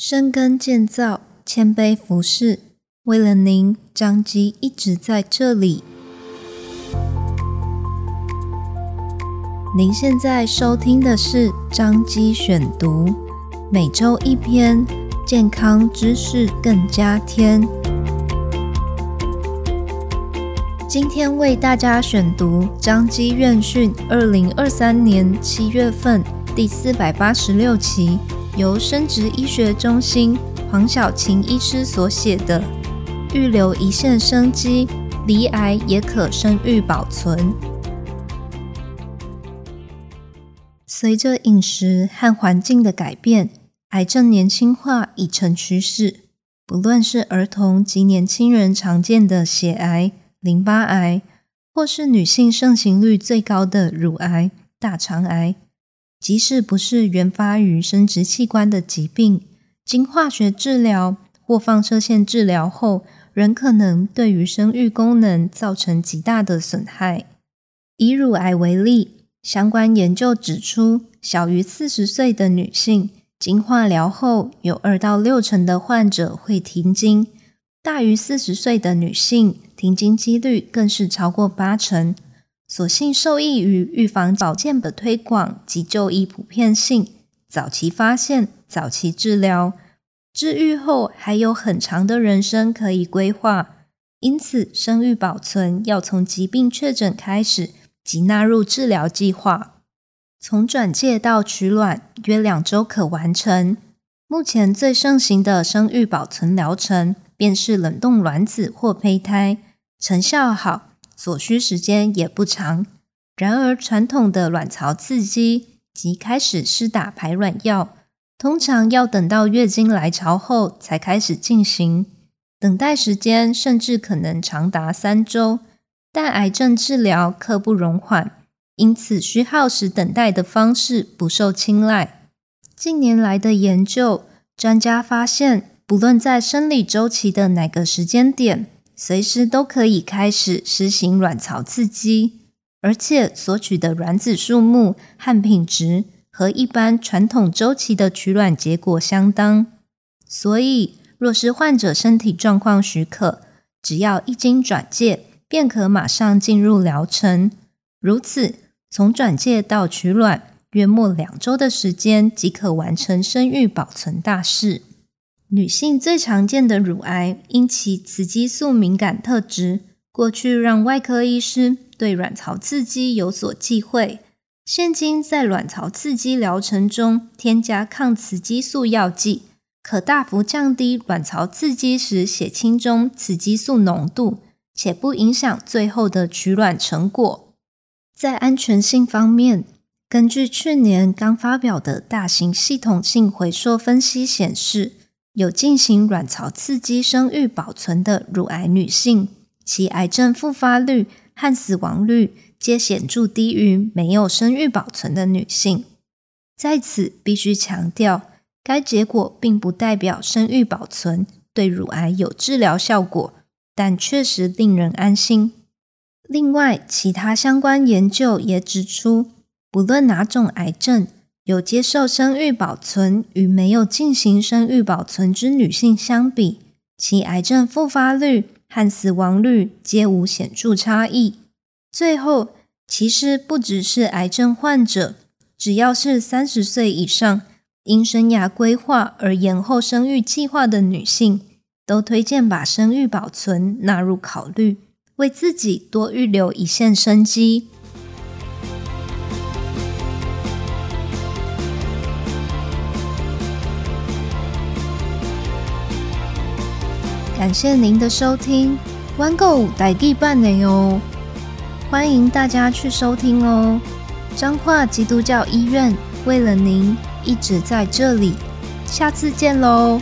深耕建造，谦卑服侍，为了您，张基一直在这里。您现在收听的是张基选读，每周一篇健康知识更加添。今天为大家选读张基院讯二零二三年七月份第四百八十六期。由生殖医学中心黄晓晴医师所写的《预留一线生机，罹癌也可生育保存》。随着饮食和环境的改变，癌症年轻化已成趋势。不论是儿童及年轻人常见的血癌、淋巴癌，或是女性盛行率最高的乳癌、大肠癌。即使不是原发于生殖器官的疾病，经化学治疗或放射线治疗后，仍可能对于生育功能造成极大的损害。以乳癌为例，相关研究指出，小于四十岁的女性经化疗后，有二到六成的患者会停经；大于四十岁的女性，停经几率更是超过八成。所幸受益于预防保健的推广及就医普遍性，早期发现、早期治疗，治愈后还有很长的人生可以规划。因此，生育保存要从疾病确诊开始即纳入治疗计划。从转介到取卵约两周可完成。目前最盛行的生育保存疗程便是冷冻卵子或胚胎，成效好。所需时间也不长，然而传统的卵巢刺激及开始施打排卵药，通常要等到月经来潮后才开始进行，等待时间甚至可能长达三周。但癌症治疗刻不容缓，因此需耗时等待的方式不受青睐。近年来的研究，专家发现，不论在生理周期的哪个时间点，随时都可以开始施行卵巢刺激，而且所取的卵子数目和品质和一般传统周期的取卵结果相当。所以，若是患者身体状况许可，只要一经转介，便可马上进入疗程。如此，从转介到取卵，约莫两周的时间即可完成生育保存大事。女性最常见的乳癌，因其雌激素敏感特质，过去让外科医师对卵巢刺激有所忌讳。现今在卵巢刺激疗程中添加抗雌激素药剂，可大幅降低卵巢刺激时血清中雌激素浓度，且不影响最后的取卵成果。在安全性方面，根据去年刚发表的大型系统性回溯分析显示，有进行卵巢刺激生育保存的乳癌女性，其癌症复发率和死亡率皆显著低于没有生育保存的女性。在此必须强调，该结果并不代表生育保存对乳癌有治疗效果，但确实令人安心。另外，其他相关研究也指出，不论哪种癌症，有接受生育保存与没有进行生育保存之女性相比，其癌症复发率和死亡率皆无显著差异。最后，其实不只是癌症患者，只要是三十岁以上，因生涯规划而延后生育计划的女性，都推荐把生育保存纳入考虑，为自己多预留一线生机。感谢您的收听，玩狗带地办的哟，欢迎大家去收听哦。彰化基督教医院为了您一直在这里，下次见喽。